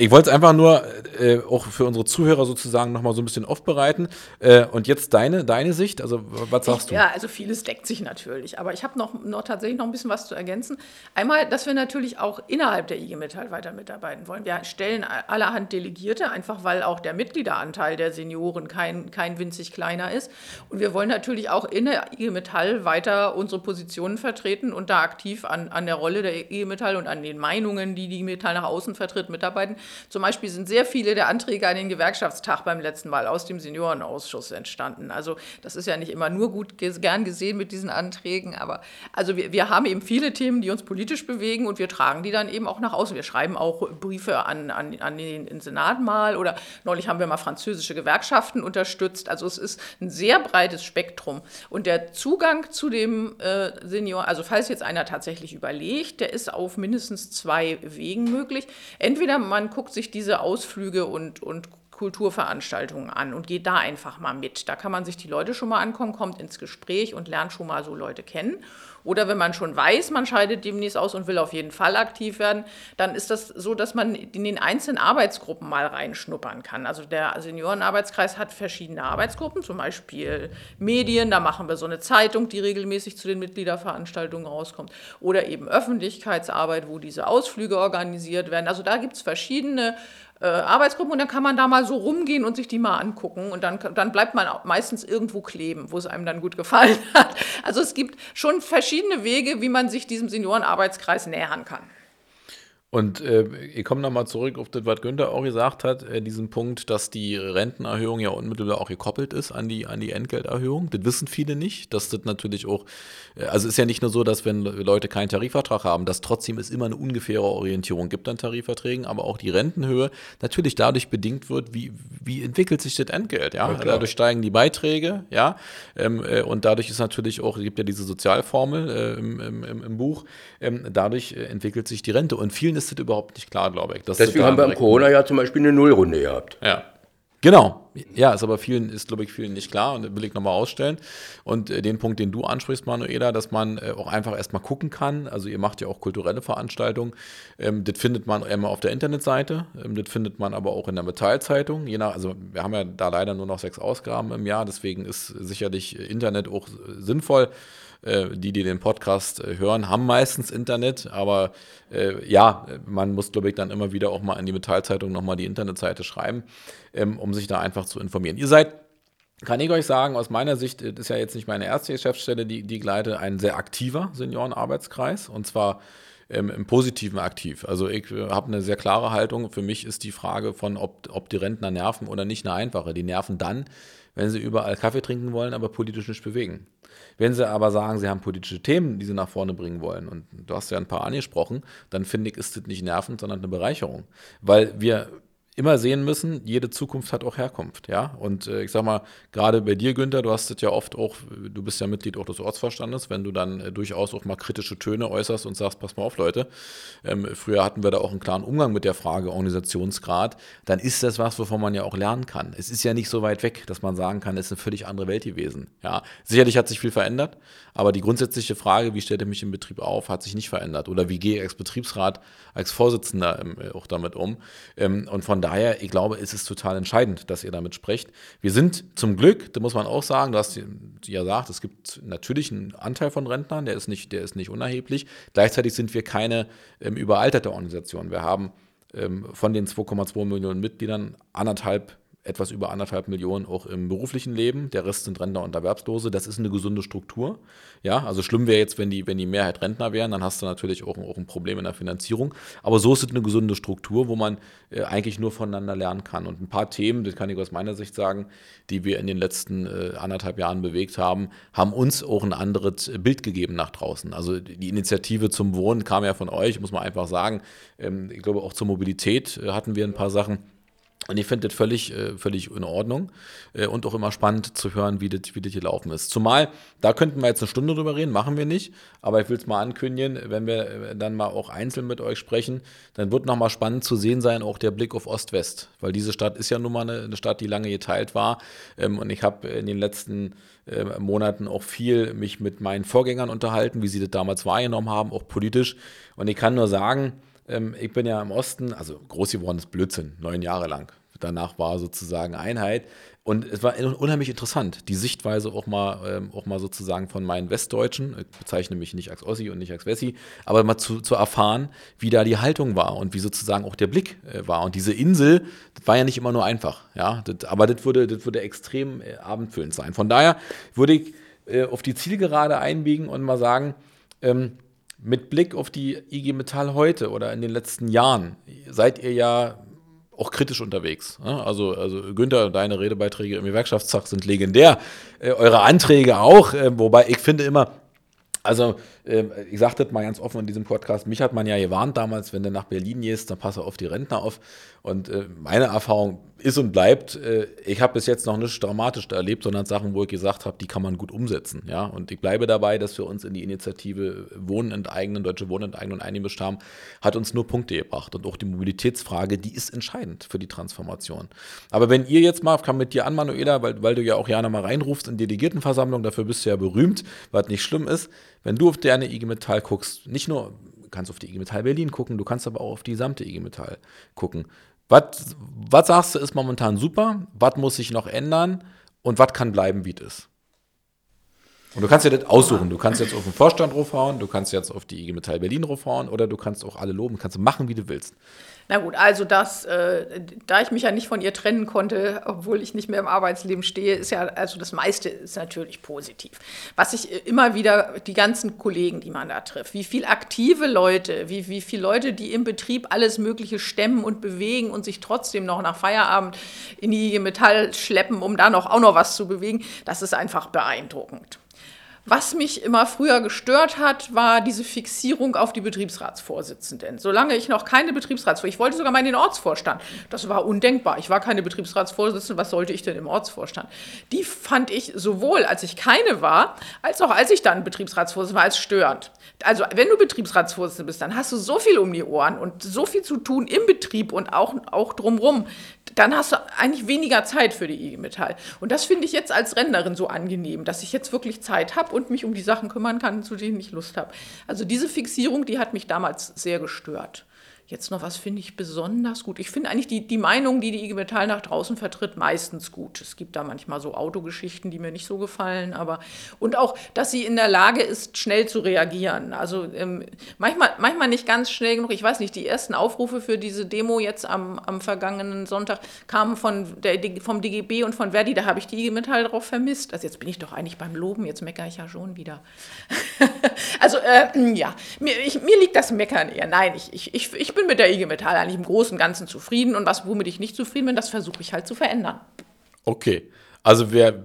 Ich wollte es einfach nur äh, auch für unsere Zuhörer sozusagen nochmal so ein bisschen aufbereiten. Äh, und jetzt deine, deine Sicht, also was sagst du? Ja, also vieles deckt sich natürlich, aber ich habe noch, noch tatsächlich noch ein bisschen was zu ergänzen. Einmal, dass wir natürlich auch innerhalb der IG Metall weiter mitarbeiten wollen. Wir stellen allerhand Delegierte, einfach weil auch der Mitgliederanteil der Senioren kein, kein winzig kleiner ist. Und wir wollen natürlich auch in der IG Metall weiter unsere Positionen vertreten und da aktiv an, an der Rolle der IG Metall und an den Meinungen, die die Metall nach außen vertritt, mitarbeiten. Zum Beispiel sind sehr viele der Anträge an den Gewerkschaftstag beim letzten Mal aus dem Seniorenausschuss entstanden. Also das ist ja nicht immer nur gut gern gesehen mit diesen Anträgen, aber also wir, wir haben eben viele Themen, die uns politisch bewegen und wir tragen die dann eben auch nach außen. Wir schreiben auch Briefe an, an, an den, Senat mal oder neulich haben wir mal französische Gewerkschaften unterstützt. Also es ist ein sehr breites Spektrum. Und der Zugang zu dem äh, Senior, also falls jetzt einer tatsächlich überlegt, der ist auf mindestens zwei Wegen möglich. Entweder man guckt sich diese Ausflüge und, und Kulturveranstaltungen an und geht da einfach mal mit. Da kann man sich die Leute schon mal ankommen, kommt ins Gespräch und lernt schon mal so Leute kennen. Oder wenn man schon weiß, man scheidet demnächst aus und will auf jeden Fall aktiv werden, dann ist das so, dass man in den einzelnen Arbeitsgruppen mal reinschnuppern kann. Also der Seniorenarbeitskreis hat verschiedene Arbeitsgruppen, zum Beispiel Medien, da machen wir so eine Zeitung, die regelmäßig zu den Mitgliederveranstaltungen rauskommt. Oder eben Öffentlichkeitsarbeit, wo diese Ausflüge organisiert werden. Also da gibt es verschiedene äh, Arbeitsgruppen und dann kann man da mal so rumgehen und sich die mal angucken und dann, dann bleibt man meistens irgendwo kleben, wo es einem dann gut gefallen hat. Also es gibt schon verschiedene Wege, wie man sich diesem Seniorenarbeitskreis nähern kann. Und äh, ich komme nochmal zurück auf das, was Günther auch gesagt hat, äh, diesen Punkt, dass die Rentenerhöhung ja unmittelbar auch gekoppelt ist an die, an die Entgelterhöhung. Das wissen viele nicht, dass das natürlich auch, äh, also ist ja nicht nur so, dass wenn Leute keinen Tarifvertrag haben, dass trotzdem es immer eine ungefähre Orientierung gibt an Tarifverträgen, aber auch die Rentenhöhe natürlich dadurch bedingt wird, wie, wie entwickelt sich das Entgelt, ja. ja dadurch steigen die Beiträge, ja. Ähm, äh, und dadurch ist natürlich auch, es gibt ja diese Sozialformel äh, im, im, im, Buch, ähm, dadurch äh, entwickelt sich die Rente. Und vielen ist das überhaupt nicht klar, glaube ich. Deswegen haben wir im Corona-Jahr zum Beispiel eine Nullrunde gehabt. Ja. Genau, ja, ist aber vielen, ist glaube ich vielen nicht klar und will ich nochmal ausstellen. Und äh, den Punkt, den du ansprichst, Manuela, dass man äh, auch einfach erstmal gucken kann. Also ihr macht ja auch kulturelle Veranstaltungen. Ähm, das findet man immer auf der Internetseite, ähm, das findet man aber auch in der Metallzeitung. Je nach, also wir haben ja da leider nur noch sechs Ausgaben im Jahr, deswegen ist sicherlich Internet auch sinnvoll. Äh, die, die den Podcast äh, hören, haben meistens Internet, aber äh, ja, man muss, glaube ich, dann immer wieder auch mal in die Metallzeitung nochmal die Internetseite schreiben, ähm, um sich da einfach zu informieren. Ihr seid kann ich euch sagen, aus meiner Sicht das ist ja jetzt nicht meine erste Geschäftsstelle, die, die gleite, ein sehr aktiver Seniorenarbeitskreis und zwar ähm, im Positiven aktiv. Also ich habe eine sehr klare Haltung. Für mich ist die Frage von, ob, ob die Rentner nerven oder nicht, eine einfache. Die nerven dann, wenn sie überall Kaffee trinken wollen, aber politisch nicht bewegen. Wenn sie aber sagen, sie haben politische Themen, die sie nach vorne bringen wollen, und du hast ja ein paar angesprochen, dann finde ich, ist das nicht nervend, sondern eine Bereicherung. Weil wir immer sehen müssen, jede Zukunft hat auch Herkunft, ja. Und äh, ich sag mal, gerade bei dir, Günther, du hast es ja oft auch, du bist ja Mitglied auch des Ortsvorstandes, wenn du dann äh, durchaus auch mal kritische Töne äußerst und sagst, pass mal auf, Leute, ähm, früher hatten wir da auch einen klaren Umgang mit der Frage Organisationsgrad, dann ist das was, wovon man ja auch lernen kann. Es ist ja nicht so weit weg, dass man sagen kann, es ist eine völlig andere Welt gewesen. Ja, sicherlich hat sich viel verändert, aber die grundsätzliche Frage, wie stellt er mich im Betrieb auf, hat sich nicht verändert. Oder wie gehe ich als Betriebsrat, als Vorsitzender ähm, auch damit um? Ähm, und von daher, ich glaube, es ist total entscheidend, dass ihr damit sprecht. Wir sind zum Glück, da muss man auch sagen, du hast ja gesagt, es gibt natürlich einen Anteil von Rentnern, der ist nicht, der ist nicht unerheblich. Gleichzeitig sind wir keine ähm, überalterte Organisation. Wir haben ähm, von den 2,2 Millionen Mitgliedern anderthalb etwas über anderthalb Millionen auch im beruflichen Leben. Der Rest sind Rentner und Erwerbslose. Das ist eine gesunde Struktur. Ja, also schlimm wäre jetzt, wenn die, wenn die Mehrheit Rentner wären, dann hast du natürlich auch, auch ein Problem in der Finanzierung. Aber so ist es eine gesunde Struktur, wo man äh, eigentlich nur voneinander lernen kann. Und ein paar Themen, das kann ich aus meiner Sicht sagen, die wir in den letzten äh, anderthalb Jahren bewegt haben, haben uns auch ein anderes Bild gegeben nach draußen. Also die Initiative zum Wohnen kam ja von euch, muss man einfach sagen. Ähm, ich glaube, auch zur Mobilität äh, hatten wir ein paar Sachen. Und ich finde das völlig, äh, völlig in Ordnung äh, und auch immer spannend zu hören, wie das, wie das hier laufen ist. Zumal, da könnten wir jetzt eine Stunde drüber reden, machen wir nicht, aber ich will es mal ankündigen, wenn wir äh, dann mal auch einzeln mit euch sprechen, dann wird nochmal spannend zu sehen sein, auch der Blick auf Ost-West, weil diese Stadt ist ja nun mal eine, Stadt, die lange geteilt war. Ähm, und ich habe in den letzten Monaten auch viel mich mit meinen Vorgängern unterhalten, wie sie das damals wahrgenommen haben, auch politisch. Und ich kann nur sagen, ähm, ich bin ja im Osten, also groß geworden ist Blödsinn, neun Jahre lang. Danach war sozusagen Einheit. Und es war unheimlich interessant, die Sichtweise auch mal, ähm, auch mal sozusagen von meinen Westdeutschen, ich bezeichne mich nicht als Ossi und nicht als Wessi, aber mal zu, zu erfahren, wie da die Haltung war und wie sozusagen auch der Blick äh, war. Und diese Insel, das war ja nicht immer nur einfach, ja, das, aber das würde, würde extrem äh, abendfüllend sein. Von daher würde ich äh, auf die Zielgerade einbiegen und mal sagen, ähm, mit Blick auf die IG Metall heute oder in den letzten Jahren seid ihr ja auch kritisch unterwegs. Ne? Also, also Günther, deine Redebeiträge im Gewerkschaftstag sind legendär. Äh, eure Anträge auch, äh, wobei ich finde immer, also äh, ich sage das mal ganz offen in diesem Podcast, mich hat man ja gewarnt damals, wenn du nach Berlin gehst, dann passe auf die Rentner auf. Und äh, meine Erfahrung ist und bleibt, äh, ich habe bis jetzt noch nichts dramatisch erlebt, sondern Sachen, wo ich gesagt habe, die kann man gut umsetzen. Ja? Und ich bleibe dabei, dass wir uns in die Initiative Wohnen enteignen, Deutsche Wohnen enteignen und eingemischt haben, hat uns nur Punkte gebracht. Und auch die Mobilitätsfrage, die ist entscheidend für die Transformation. Aber wenn ihr jetzt mal, ich kann mit dir an, Manuela, weil, weil du ja auch gerne mal reinrufst in Delegiertenversammlung, dafür bist du ja berühmt, was nicht schlimm ist, wenn du auf deine IG Metall guckst, nicht nur du kannst auf die IG Metall Berlin gucken, du kannst aber auch auf die gesamte IG Metall gucken. Was, was sagst du, ist momentan super? Was muss sich noch ändern? Und was kann bleiben, wie es ist? Und du kannst dir das aussuchen. Du kannst jetzt auf den Vorstand draufhauen, du kannst jetzt auf die IG Metall Berlin draufhauen oder du kannst auch alle loben, kannst du machen, wie du willst. Na gut, also das, äh, da ich mich ja nicht von ihr trennen konnte, obwohl ich nicht mehr im Arbeitsleben stehe, ist ja, also das meiste ist natürlich positiv. Was ich äh, immer wieder, die ganzen Kollegen, die man da trifft, wie viel aktive Leute, wie, wie viele Leute, die im Betrieb alles Mögliche stemmen und bewegen und sich trotzdem noch nach Feierabend in die Metall schleppen, um da noch auch noch was zu bewegen, das ist einfach beeindruckend. Was mich immer früher gestört hat, war diese Fixierung auf die Betriebsratsvorsitzenden. Solange ich noch keine Betriebsratsvorsitzende, ich wollte sogar mal in den Ortsvorstand. Das war undenkbar. Ich war keine Betriebsratsvorsitzende, was sollte ich denn im Ortsvorstand? Die fand ich sowohl, als ich keine war, als auch als ich dann Betriebsratsvorsitzende war, als störend. Also, wenn du Betriebsratsvorsitzende bist, dann hast du so viel um die Ohren und so viel zu tun im Betrieb und auch, auch drumrum dann hast du eigentlich weniger Zeit für die IG Metall. Und das finde ich jetzt als Rentnerin so angenehm, dass ich jetzt wirklich Zeit habe und mich um die Sachen kümmern kann, zu denen ich Lust habe. Also diese Fixierung, die hat mich damals sehr gestört. Jetzt noch was finde ich besonders gut. Ich finde eigentlich die, die Meinung, die die IG Metall nach draußen vertritt, meistens gut. Es gibt da manchmal so Autogeschichten, die mir nicht so gefallen, aber und auch, dass sie in der Lage ist, schnell zu reagieren. Also ähm, manchmal, manchmal nicht ganz schnell genug. Ich weiß nicht, die ersten Aufrufe für diese Demo jetzt am, am vergangenen Sonntag kamen von der, vom DGB und von Verdi. Da habe ich die IG Metall drauf vermisst. Also jetzt bin ich doch eigentlich beim Loben, jetzt meckere ich ja schon wieder. also äh, ja, mir, ich, mir liegt das Meckern eher. Nein, ich, ich, ich, ich bin mit der IG Metall eigentlich im Großen und Ganzen zufrieden und was, womit ich nicht zufrieden bin, das versuche ich halt zu verändern. Okay, also wir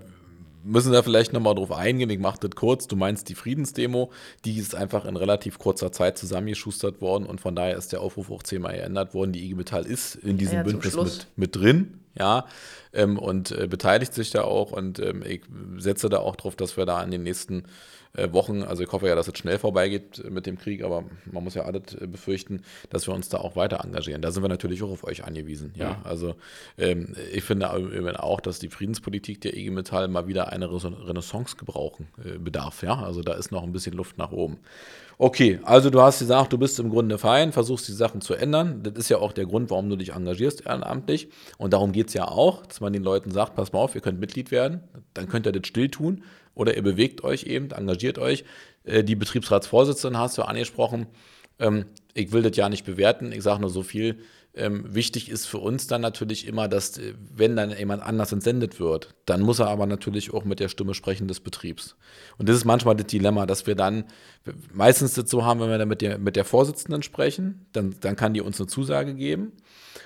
müssen da vielleicht nochmal drauf eingehen, ich mache das kurz, du meinst die Friedensdemo, die ist einfach in relativ kurzer Zeit zusammengeschustert worden und von daher ist der Aufruf auch zehnmal geändert worden. Die IG Metall ist in diesem ja, Bündnis mit, mit drin, ja, ähm, und äh, beteiligt sich da auch und ähm, ich setze da auch drauf, dass wir da in den nächsten Wochen, also ich hoffe ja, dass es schnell vorbeigeht mit dem Krieg, aber man muss ja alles äh, befürchten, dass wir uns da auch weiter engagieren. Da sind wir natürlich auch auf euch angewiesen, ja. ja. Also ähm, ich finde auch, dass die Friedenspolitik der IG Metall mal wieder eine Renaissance gebrauchen äh, bedarf, ja. Also da ist noch ein bisschen Luft nach oben. Okay, also du hast gesagt, du bist im Grunde fein, versuchst die Sachen zu ändern. Das ist ja auch der Grund, warum du dich engagierst ehrenamtlich. Und darum geht es ja auch, dass man den Leuten sagt, pass mal auf, ihr könnt Mitglied werden, dann könnt ihr das still tun oder ihr bewegt euch eben, engagiert euch. Äh, die Betriebsratsvorsitzenden hast du angesprochen. Ähm, ich will das ja nicht bewerten, ich sage nur so viel. Ähm, wichtig ist für uns dann natürlich immer, dass, äh, wenn dann jemand anders entsendet wird, dann muss er aber natürlich auch mit der Stimme sprechen des Betriebs. Und das ist manchmal das Dilemma, dass wir dann meistens das so haben, wenn wir dann mit der, mit der Vorsitzenden sprechen, dann, dann kann die uns eine Zusage geben.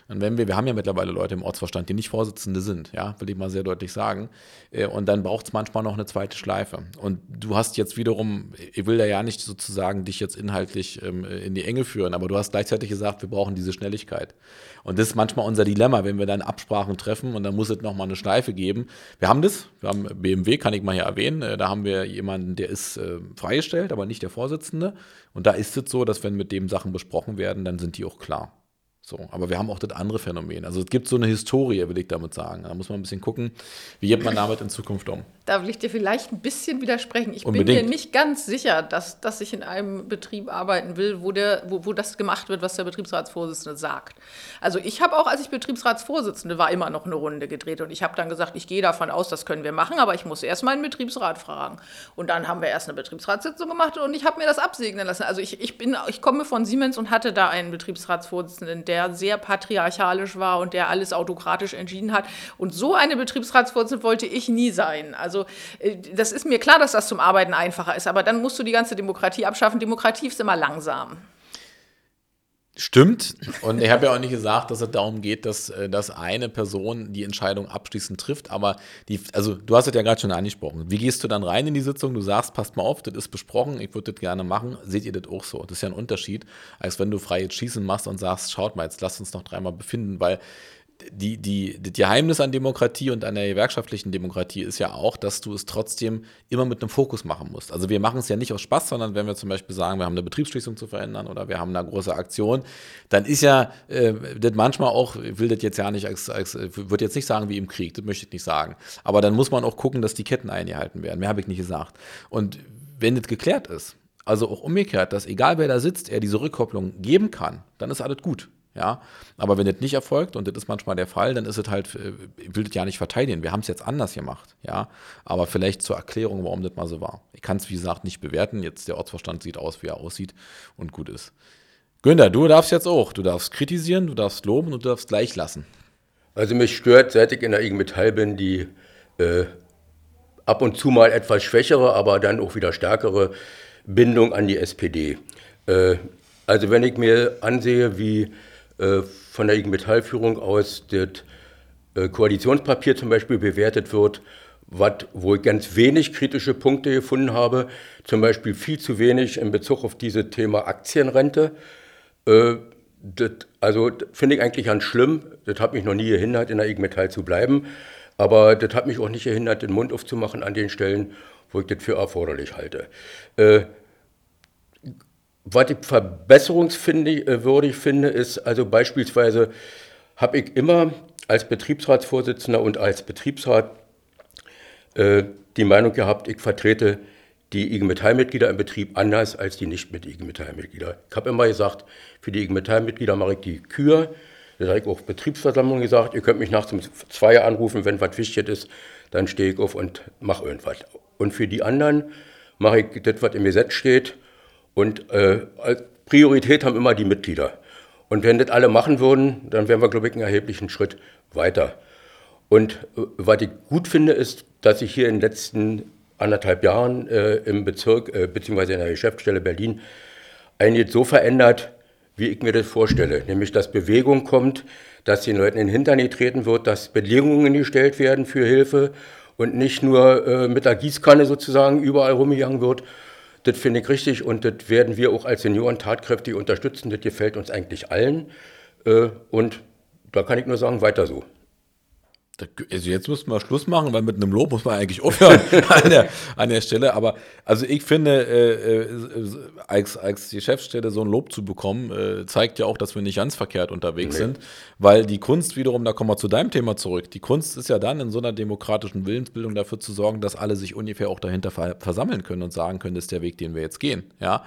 Und wenn wir, wir haben ja mittlerweile Leute im Ortsverstand, die nicht Vorsitzende sind, ja, will ich mal sehr deutlich sagen. Äh, und dann braucht es manchmal noch eine zweite Schleife. Und du hast jetzt wiederum, ich will da ja nicht sozusagen dich jetzt inhaltlich ähm, in die Enge führen, aber du hast gleichzeitig gesagt, wir brauchen diese Schnelligkeit. Und das ist manchmal unser Dilemma, wenn wir dann Absprachen treffen und dann muss es nochmal eine Schleife geben. Wir haben das, wir haben BMW, kann ich mal hier erwähnen, äh, da haben wir jemanden, der ist äh, freigestellt, aber nicht der Vorsitzende. Und da ist es so, dass wenn mit dem Sachen besprochen werden, dann sind die auch klar. So, aber wir haben auch das andere Phänomen. Also es gibt so eine Historie, will ich damit sagen. Da muss man ein bisschen gucken, wie geht man damit in Zukunft um. Da will ich dir vielleicht ein bisschen widersprechen. Ich Unbedingt. bin mir nicht ganz sicher, dass, dass ich in einem Betrieb arbeiten will, wo, der, wo, wo das gemacht wird, was der Betriebsratsvorsitzende sagt. Also ich habe auch, als ich Betriebsratsvorsitzende war, immer noch eine Runde gedreht und ich habe dann gesagt, ich gehe davon aus, das können wir machen, aber ich muss erst meinen Betriebsrat fragen. Und dann haben wir erst eine Betriebsratssitzung gemacht und ich habe mir das absegnen lassen. Also ich, ich, bin, ich komme von Siemens und hatte da einen Betriebsratsvorsitzenden, der der sehr patriarchalisch war und der alles autokratisch entschieden hat. Und so eine Betriebsratsvorsitzende wollte ich nie sein. Also äh, das ist mir klar, dass das zum Arbeiten einfacher ist, aber dann musst du die ganze Demokratie abschaffen. Demokratie ist immer langsam. Stimmt. Und ich habe ja auch nicht gesagt, dass es darum geht, dass, äh, dass eine Person die Entscheidung abschließend trifft. Aber die, also du hast es ja gerade schon angesprochen. Wie gehst du dann rein in die Sitzung? Du sagst, passt mal auf, das ist besprochen, ich würde das gerne machen. Seht ihr das auch so? Das ist ja ein Unterschied, als wenn du freies Schießen machst und sagst, schaut mal, jetzt lasst uns noch dreimal befinden, weil die, die, das Geheimnis an Demokratie und an der gewerkschaftlichen Demokratie ist ja auch, dass du es trotzdem immer mit einem Fokus machen musst. Also wir machen es ja nicht aus Spaß, sondern wenn wir zum Beispiel sagen, wir haben eine Betriebsschließung zu verändern oder wir haben eine große Aktion, dann ist ja äh, das manchmal auch, ich will das jetzt ja nicht, als, als, würde jetzt nicht sagen wie im Krieg, das möchte ich nicht sagen. Aber dann muss man auch gucken, dass die Ketten eingehalten werden. Mehr habe ich nicht gesagt. Und wenn das geklärt ist, also auch umgekehrt, dass egal wer da sitzt, er diese Rückkopplung geben kann, dann ist alles gut. Ja, aber wenn das nicht erfolgt, und das ist manchmal der Fall, dann ist es halt, äh, ich will das ja nicht verteidigen. Wir haben es jetzt anders gemacht, ja. Aber vielleicht zur Erklärung, warum das mal so war. Ich kann es, wie gesagt, nicht bewerten. Jetzt der Ortsverstand sieht aus, wie er aussieht und gut ist. Günther, du darfst jetzt auch. Du darfst kritisieren, du darfst loben und du darfst gleich lassen. Also mich stört, seit ich in der IG Metall bin, die äh, ab und zu mal etwas schwächere, aber dann auch wieder stärkere Bindung an die SPD. Äh, also wenn ich mir ansehe, wie von der IG Metall-Führung aus das äh, Koalitionspapier zum Beispiel bewertet wird, wat, wo ich ganz wenig kritische Punkte gefunden habe, zum Beispiel viel zu wenig in Bezug auf dieses Thema Aktienrente. Äh, das, also finde ich eigentlich ganz schlimm. Das hat mich noch nie gehindert, in der IG Metall zu bleiben. Aber das hat mich auch nicht gehindert, den Mund aufzumachen an den Stellen, wo ich das für erforderlich halte. Äh, was ich verbesserungswürdig finde, ist also beispielsweise habe ich immer als Betriebsratsvorsitzender und als Betriebsrat äh, die Meinung gehabt, ich vertrete die IG Metall-Mitglieder im Betrieb anders als die nicht mit IG Metall-Mitglieder. Ich habe immer gesagt, für die IG Metall-Mitglieder mache ich die Kür. Das habe ich auch Betriebsversammlung gesagt. Ihr könnt mich nachts um zwei anrufen, wenn was wichtig ist, dann stehe ich auf und mache irgendwas. Und für die anderen mache ich das, was im Gesetz steht. Und äh, Priorität haben immer die Mitglieder. Und wenn das alle machen würden, dann wären wir, glaube ich, einen erheblichen Schritt weiter. Und äh, was ich gut finde, ist, dass ich hier in den letzten anderthalb Jahren äh, im Bezirk äh, bzw. in der Geschäftsstelle Berlin einiges so verändert, wie ich mir das vorstelle. Nämlich, dass Bewegung kommt, dass den Leuten in den Hintern getreten wird, dass Bedingungen gestellt werden für Hilfe und nicht nur äh, mit der Gießkanne sozusagen überall rumgegangen wird. Das finde ich richtig und das werden wir auch als Senioren tatkräftig unterstützen. Das gefällt uns eigentlich allen. Äh, und da kann ich nur sagen, weiter so. Also jetzt müssen wir Schluss machen, weil mit einem Lob muss man eigentlich aufhören an, der, an der Stelle. Aber also ich finde, äh, äh, als, als die Chefstelle so ein Lob zu bekommen, äh, zeigt ja auch, dass wir nicht ganz verkehrt unterwegs nee. sind. Weil die Kunst wiederum, da kommen wir zu deinem Thema zurück, die Kunst ist ja dann in so einer demokratischen Willensbildung dafür zu sorgen, dass alle sich ungefähr auch dahinter versammeln können und sagen können, das ist der Weg, den wir jetzt gehen. Ja,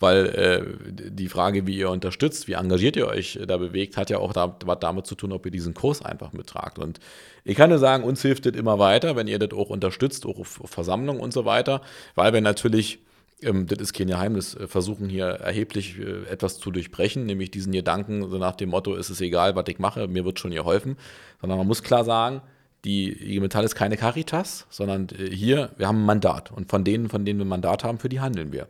weil äh, die Frage, wie ihr unterstützt, wie engagiert ihr euch da bewegt, hat ja auch da, was damit zu tun, ob ihr diesen Kurs einfach mittragt. Und ich kann nur sagen, uns hilft das immer weiter, wenn ihr das auch unterstützt, auch auf, Versammlungen und so weiter, weil wir natürlich ähm, das ist kein Geheimnis, äh, versuchen hier erheblich äh, etwas zu durchbrechen, nämlich diesen Gedanken, so nach dem Motto, es ist egal, was ich mache, mir wird schon geholfen, sondern man muss klar sagen, die IG Metall ist keine Caritas, sondern äh, hier, wir haben ein Mandat. Und von denen, von denen wir ein Mandat haben, für die handeln wir.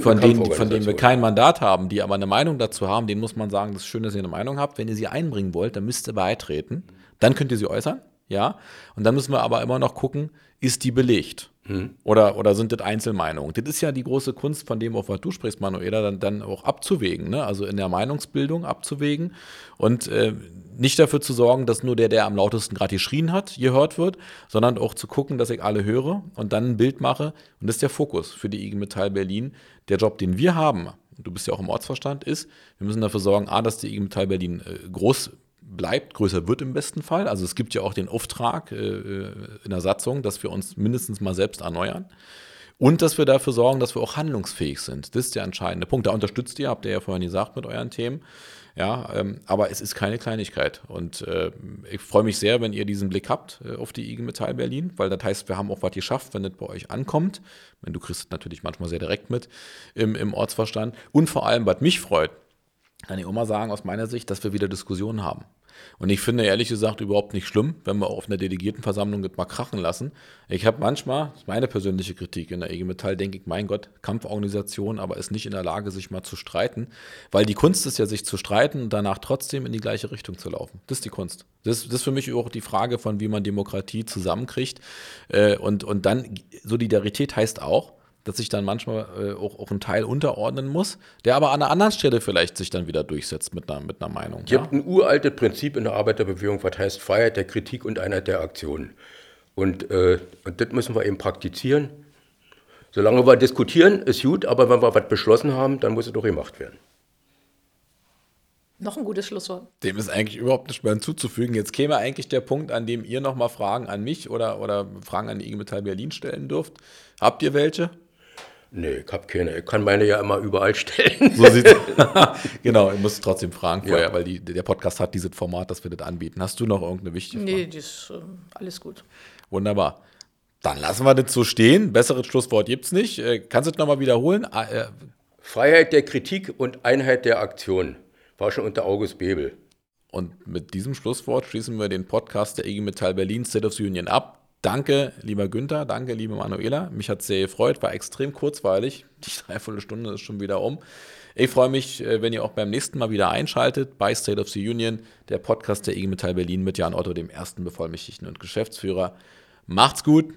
Von denen, von denen wir kein Mandat haben, die aber eine Meinung dazu haben, denen muss man sagen, das ist schön, dass ihr eine Meinung habt. Wenn ihr sie einbringen wollt, dann müsst ihr beitreten. Dann könnt ihr sie äußern ja. Und dann müssen wir aber immer noch gucken, ist die belegt? Mhm. Oder, oder sind das Einzelmeinungen? Das ist ja die große Kunst, von dem, auf was du sprichst, Manuela, dann, dann auch abzuwägen, ne? also in der Meinungsbildung abzuwägen und äh, nicht dafür zu sorgen, dass nur der, der am lautesten gerade geschrien hat, gehört wird, sondern auch zu gucken, dass ich alle höre und dann ein Bild mache. Und das ist der Fokus für die IG Metall Berlin. Der Job, den wir haben, du bist ja auch im Ortsverstand, ist, wir müssen dafür sorgen, A, dass die IG Metall Berlin äh, groß bleibt, größer wird im besten Fall. Also es gibt ja auch den Auftrag äh, in der Satzung, dass wir uns mindestens mal selbst erneuern. Und dass wir dafür sorgen, dass wir auch handlungsfähig sind. Das ist der entscheidende Punkt. Da unterstützt ihr, habt ihr ja vorhin gesagt, mit euren Themen. Ja, ähm, aber es ist keine Kleinigkeit. Und äh, ich freue mich sehr, wenn ihr diesen Blick habt äh, auf die IG Metall Berlin, weil das heißt, wir haben auch was geschafft, wenn das bei euch ankommt. Wenn du kriegst es natürlich manchmal sehr direkt mit im, im Ortsverstand. Und vor allem, was mich freut, kann ich auch mal sagen, aus meiner Sicht, dass wir wieder Diskussionen haben. Und ich finde ehrlich gesagt überhaupt nicht schlimm, wenn wir auf einer Delegiertenversammlung das mal krachen lassen. Ich habe manchmal, das ist meine persönliche Kritik in der IG Metall, denke ich, mein Gott, Kampforganisation, aber ist nicht in der Lage, sich mal zu streiten. Weil die Kunst ist ja, sich zu streiten und danach trotzdem in die gleiche Richtung zu laufen. Das ist die Kunst. Das, das ist für mich auch die Frage von, wie man Demokratie zusammenkriegt. Äh, und, und dann, Solidarität heißt auch, dass sich dann manchmal äh, auch, auch ein Teil unterordnen muss, der aber an einer anderen Stelle vielleicht sich dann wieder durchsetzt mit einer, mit einer Meinung. Es gibt ein uraltes Prinzip in der Arbeiterbewegung, was heißt Freiheit der Kritik und Einheit der Aktion. Und, äh, und das müssen wir eben praktizieren. Solange wir diskutieren, ist gut, aber wenn wir was beschlossen haben, dann muss es doch gemacht werden. Noch ein gutes Schlusswort. Dem ist eigentlich überhaupt nicht mehr hinzuzufügen. Jetzt käme eigentlich der Punkt, an dem ihr nochmal Fragen an mich oder, oder Fragen an die IG Metall Berlin stellen dürft. Habt ihr welche? Nee, ich habe keine. Ich kann meine ja immer überall stellen. So sieht's Genau, ich muss trotzdem fragen vorher, ja. weil die, der Podcast hat dieses Format, das wir das anbieten. Hast du noch irgendeine wichtige Frage? Nee, das ist äh, alles gut. Wunderbar. Dann lassen wir das so stehen. Besseres Schlusswort gibt es nicht. Äh, kannst du es nochmal wiederholen? Ah, äh, Freiheit der Kritik und Einheit der Aktion. War schon unter August Bebel. Und mit diesem Schlusswort schließen wir den Podcast der IG Metall Berlin State of the Union ab. Danke, lieber Günther, danke, liebe Manuela. Mich hat sehr gefreut, war extrem kurzweilig. Die Dreiviertelstunde ist schon wieder um. Ich freue mich, äh, wenn ihr auch beim nächsten Mal wieder einschaltet bei State of the Union, der Podcast der IG Metall Berlin mit Jan Otto, dem ersten Bevollmächtigten und Geschäftsführer. Macht's gut,